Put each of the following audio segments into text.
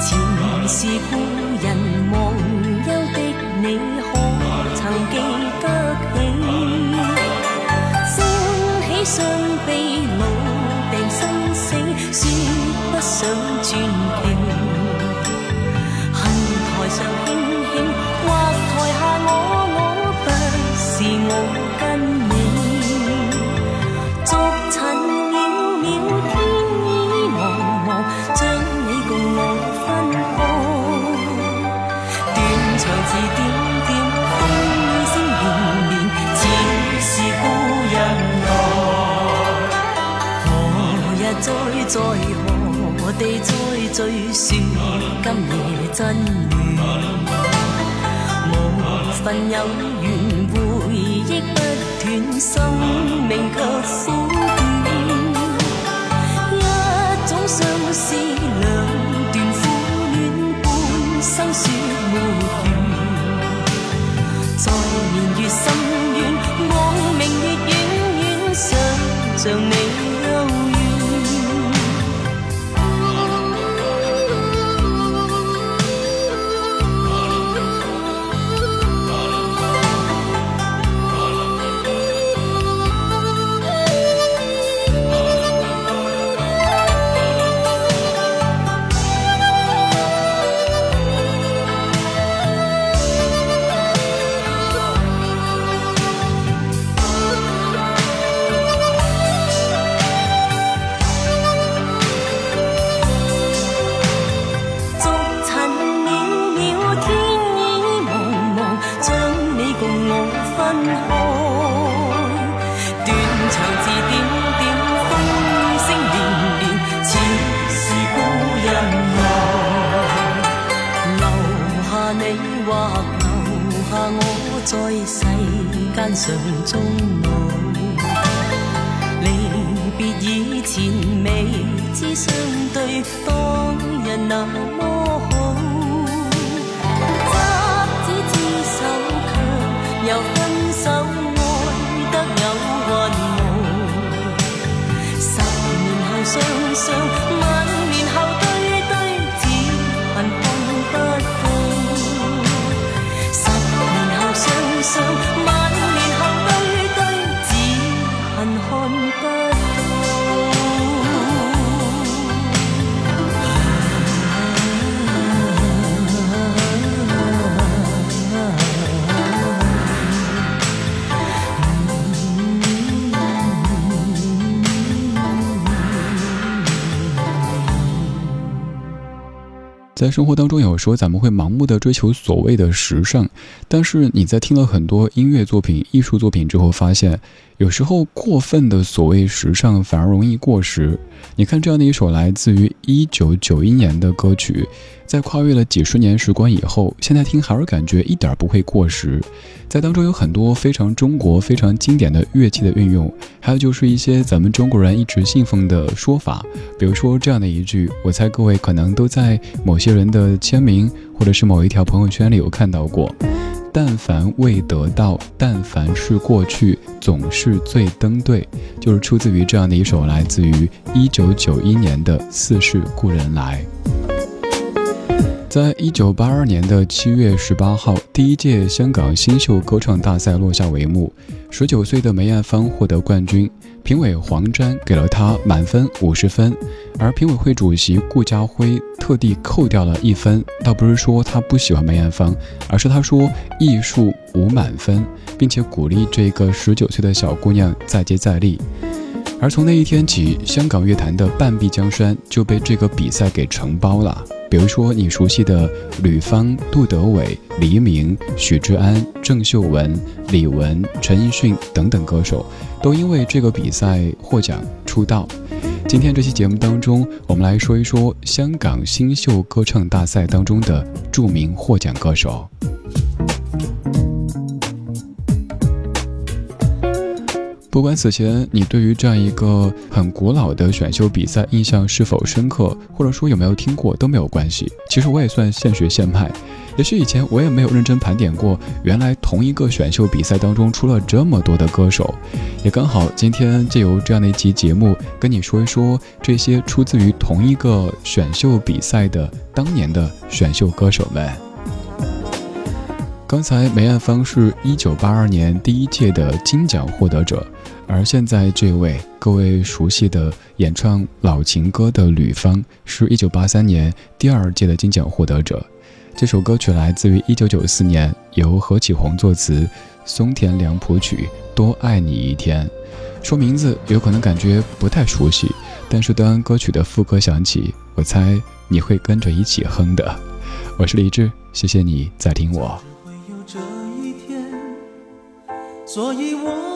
前是故人忘忧的你，可曾记得起？升起双臂，在何地再聚，说今夜真戀。無份有缘，回忆不断，生命却苦短。一种相思，两段苦恋，半生说没完。在年月深遠，望明月远远，想像你在世間上終老。離別以前未知相對，當日那麼好。执子之手，卻又分手，愛得有雲霧。十年後雙雙，在生活当中，有时候咱们会盲目的追求所谓的时尚，但是你在听了很多音乐作品、艺术作品之后，发现有时候过分的所谓时尚反而容易过时。你看这样的一首来自于一九九一年的歌曲，在跨越了几十年时光以后，现在听还是感觉一点不会过时。在当中有很多非常中国、非常经典的乐器的运用，还有就是一些咱们中国人一直信奉的说法，比如说这样的一句，我猜各位可能都在某些人的签名或者是某一条朋友圈里有看到过。但凡未得到，但凡是过去，总是最登对，就是出自于这样的一首来自于一九九一年的《似是故人来》。在一九八二年的七月十八号，第一届香港新秀歌唱大赛落下帷幕，十九岁的梅艳芳获得冠军，评委黄沾给了她满分五十分，而评委会主席顾家辉特地扣掉了一分，倒不是说他不喜欢梅艳芳，而是他说艺术无满分，并且鼓励这个十九岁的小姑娘再接再厉。而从那一天起，香港乐坛的半壁江山就被这个比赛给承包了。比如说你熟悉的吕方、杜德伟、黎明、许志安、郑秀文、李玟、陈奕迅等等歌手，都因为这个比赛获奖出道。今天这期节目当中，我们来说一说香港新秀歌唱大赛当中的著名获奖歌手。不管此前你对于这样一个很古老的选秀比赛印象是否深刻，或者说有没有听过都没有关系。其实我也算现学现卖，也许以前我也没有认真盘点过，原来同一个选秀比赛当中出了这么多的歌手。也刚好今天借由这样的一集节目，跟你说一说这些出自于同一个选秀比赛的当年的选秀歌手们。刚才梅艳芳是一九八二年第一届的金奖获得者。而现在这位各位熟悉的演唱老情歌的吕方，是一九八三年第二届的金奖获得者。这首歌曲来自于一九九四年，由何启宏作词，松田良谱曲，《多爱你一天》。说名字有可能感觉不太熟悉，但是当歌曲的副歌响起，我猜你会跟着一起哼的。我是李志，谢谢你在听我。所以我。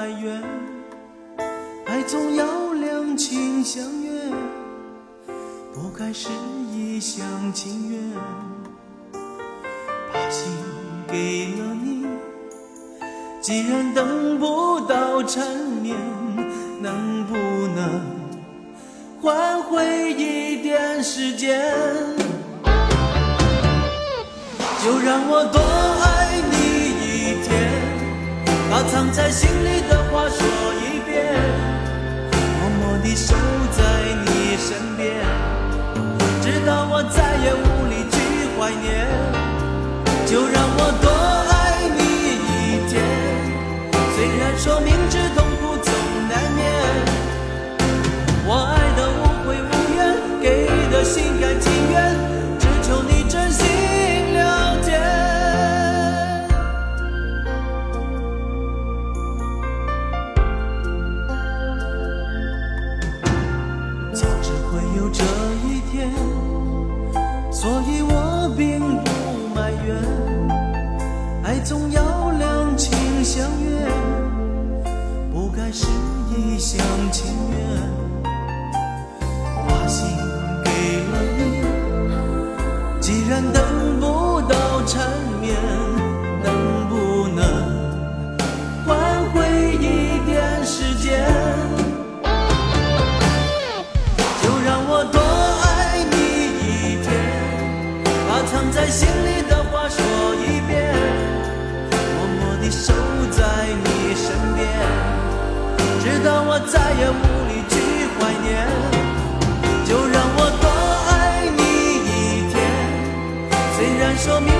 埋怨，爱总要两情相悦，不该是一厢情愿。把心给了你，既然等不到缠绵，能不能换回一点时间？就让我多。把藏在心里的话说一遍，默默地守在你身边，直到我再也无力去怀念。就让我多爱你一天，虽然说明知道再也无力去怀念。就让我多爱你一天，虽然说明。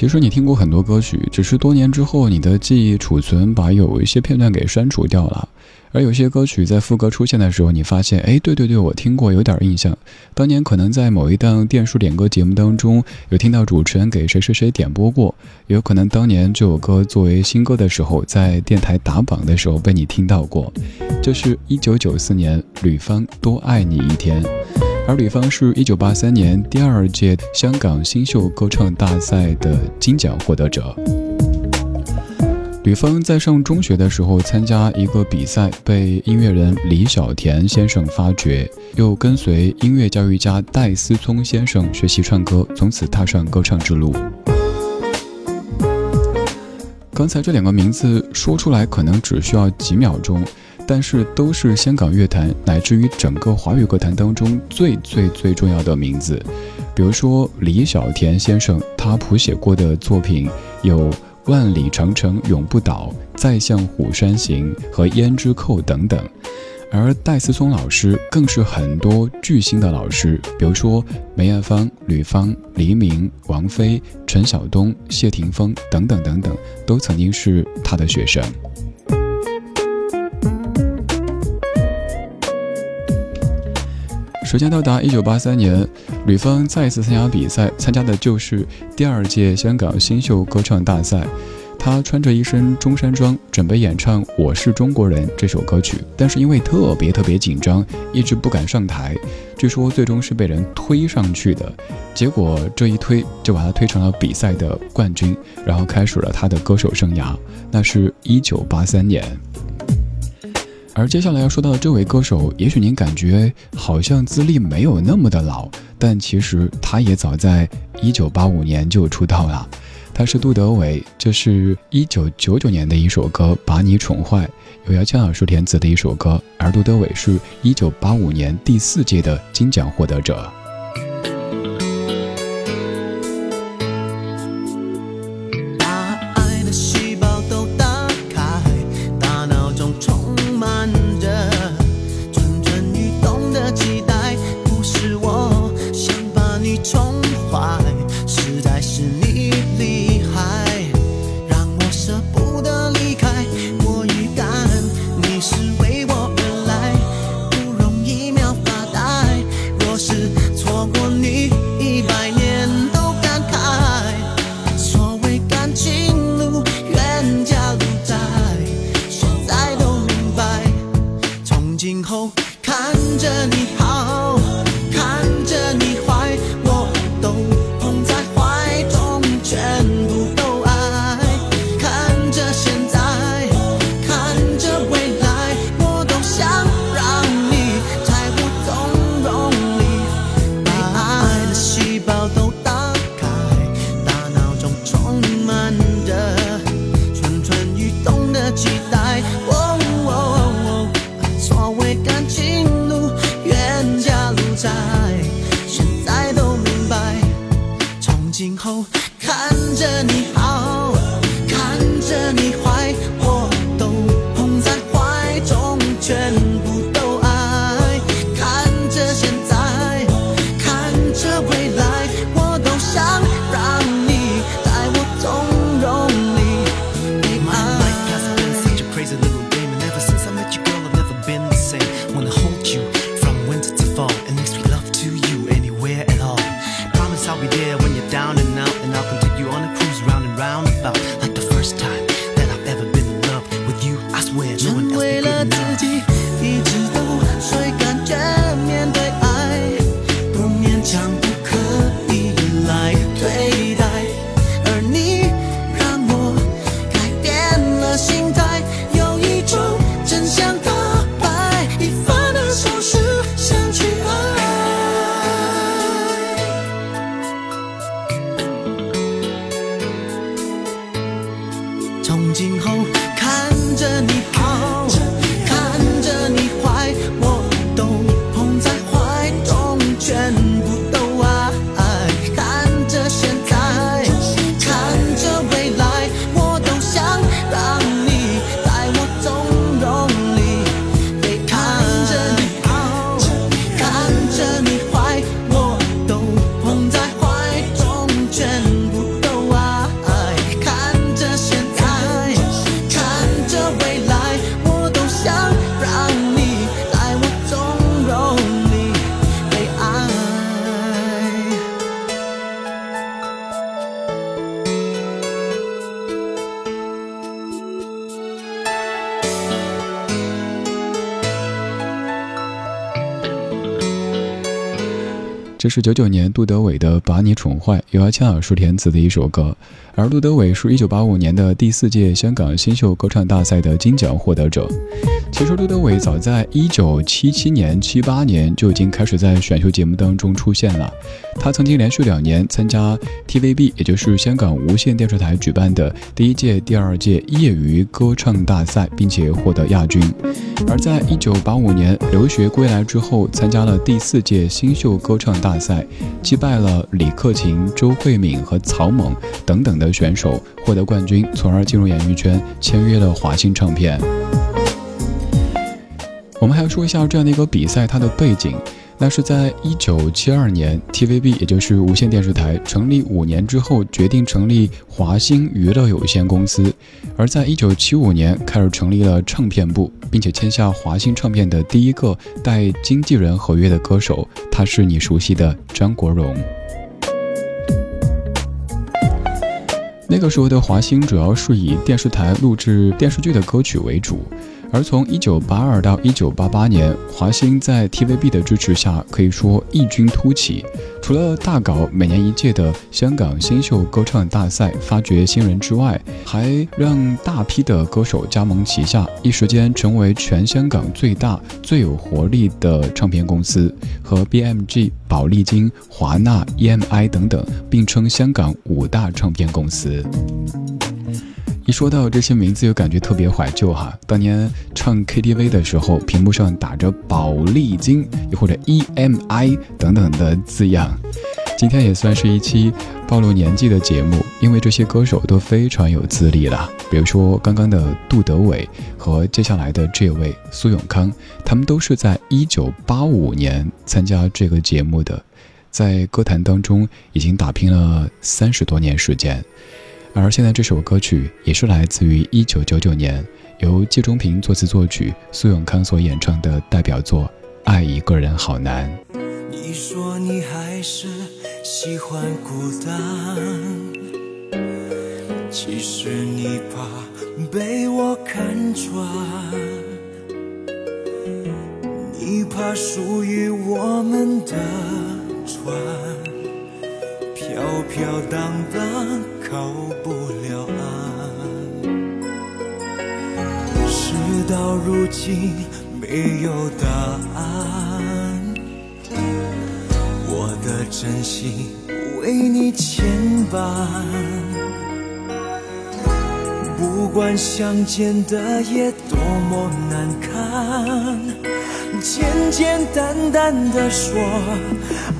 其实你听过很多歌曲，只是多年之后你的记忆储存把有一些片段给删除掉了。而有些歌曲在副歌出现的时候，你发现，哎，对对对，我听过，有点印象。当年可能在某一档电视点歌节目当中，有听到主持人给谁谁谁点播过；也有可能当年这首歌作为新歌的时候，在电台打榜的时候被你听到过。这是一九九四年吕方多爱你一天，而吕方是一九八三年第二届香港新秀歌唱大赛的金奖获得者。吕方在上中学的时候参加一个比赛，被音乐人李小田先生发掘，又跟随音乐教育家戴思聪先生学习唱歌，从此踏上歌唱之路。刚才这两个名字说出来可能只需要几秒钟，但是都是香港乐坛乃至于整个华语歌坛当中最最最重要的名字。比如说李小田先生，他谱写过的作品有。万里长城永不倒，再向虎山行和胭脂扣等等，而戴思聪老师更是很多巨星的老师，比如说梅艳芳、吕方、黎明、王菲、陈晓东、谢霆锋等等等等，都曾经是他的学生。时间到达一九八三年，吕方再一次参加比赛，参加的就是第二届香港新秀歌唱大赛。他穿着一身中山装，准备演唱《我是中国人》这首歌曲，但是因为特别特别紧张，一直不敢上台。据说最终是被人推上去的，结果这一推就把他推成了比赛的冠军，然后开始了他的歌手生涯。那是一九八三年。而接下来要说到的这位歌手，也许您感觉好像资历没有那么的老，但其实他也早在一九八五年就出道了。他是杜德伟，这是一九九九年的一首歌《把你宠坏》，由姚谦老师填词的一首歌。而杜德伟是一九八五年第四届的金奖获得者。是九九年杜德伟的《把你宠坏》，由阿谦老师填词的一首歌。而杜德伟是一九八五年的第四届香港新秀歌唱大赛的金奖获得者。其实刘德伟早在一九七七年、七八年就已经开始在选秀节目当中出现了。他曾经连续两年参加 TVB，也就是香港无线电视台举办的第一届、第二届业余歌唱大赛，并且获得亚军。而在一九八五年留学归来之后，参加了第四届新秀歌唱大赛，击败了李克勤、周慧敏和曹猛等等的选手，获得冠军，从而进入演艺圈，签约了华星唱片。我们还要说一下这样的一个比赛，它的背景。那是在一九七二年，TVB 也就是无线电视台成立五年之后，决定成立华星娱乐有限公司。而在一九七五年开始成立了唱片部，并且签下华星唱片的第一个带经纪人合约的歌手，他是你熟悉的张国荣。那个时候的华星主要是以电视台录制电视剧的歌曲为主。而从一九八二到一九八八年，华星在 TVB 的支持下，可以说异军突起。除了大搞每年一届的香港新秀歌唱大赛，发掘新人之外，还让大批的歌手加盟旗下，一时间成为全香港最大、最有活力的唱片公司，和 BMG、宝丽金、华纳、EMI 等等并称香港五大唱片公司。一说到这些名字，又感觉特别怀旧哈。当年唱 KTV 的时候，屏幕上打着宝丽金，又或者 EMI 等等的字样。今天也算是一期暴露年纪的节目，因为这些歌手都非常有资历了。比如说刚刚的杜德伟和接下来的这位苏永康，他们都是在一九八五年参加这个节目的，在歌坛当中已经打拼了三十多年时间。而现在这首歌曲也是来自于一九九九年，由季中平作词作曲，苏永康所演唱的代表作《爱一个人好难》。你说你还是喜欢孤单，其实你怕被我看穿，你怕属于我们的船。飘飘荡荡，靠不了岸。事到如今，没有答案。我的真心为你牵绊，不管相见的夜多么难堪，简简单单的说，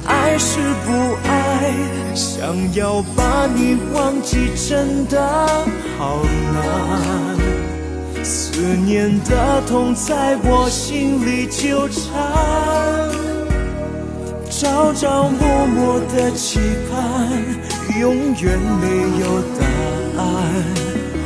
爱是不爱。想要把你忘记，真的好难。思念的痛在我心里纠缠，朝朝暮暮的期盼，永远没有答案。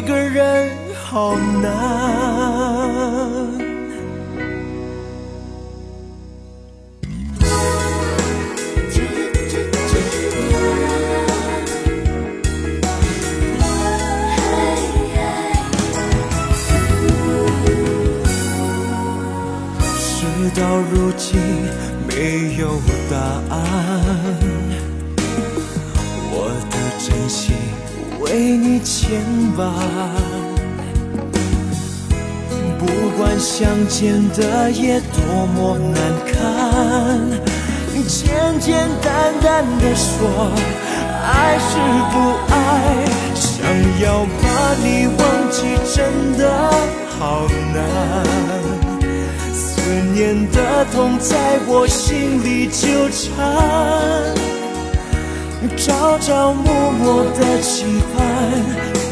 一个人好难。事到如今没有答案，牵绊。不管相见的夜多么难堪，简简单单的说，爱是不爱，想要把你忘记真的好难。思念的痛在我心里纠缠，朝朝暮暮的期盼，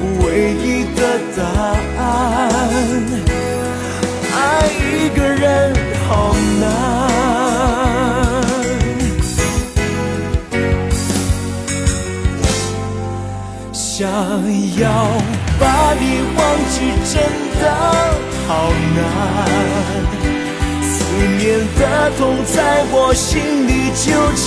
唯一的答案，爱一个人好难。想要把你忘记真的好难，思念的痛在我心里纠缠，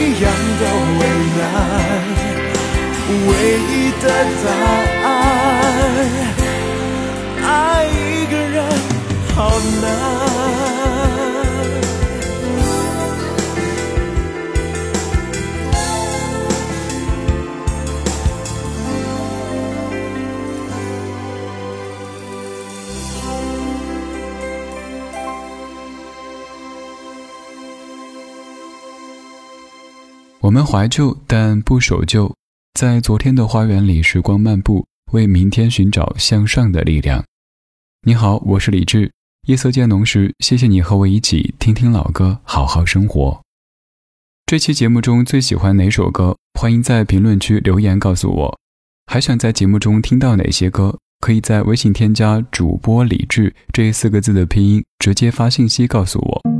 一样的为难，唯一的答案，爱一个人好难。怀旧，但不守旧，在昨天的花园里时光漫步，为明天寻找向上的力量。你好，我是李志。夜色渐浓时，谢谢你和我一起听听老歌，好好生活。这期节目中最喜欢哪首歌？欢迎在评论区留言告诉我。还想在节目中听到哪些歌？可以在微信添加主播李志这四个字的拼音，直接发信息告诉我。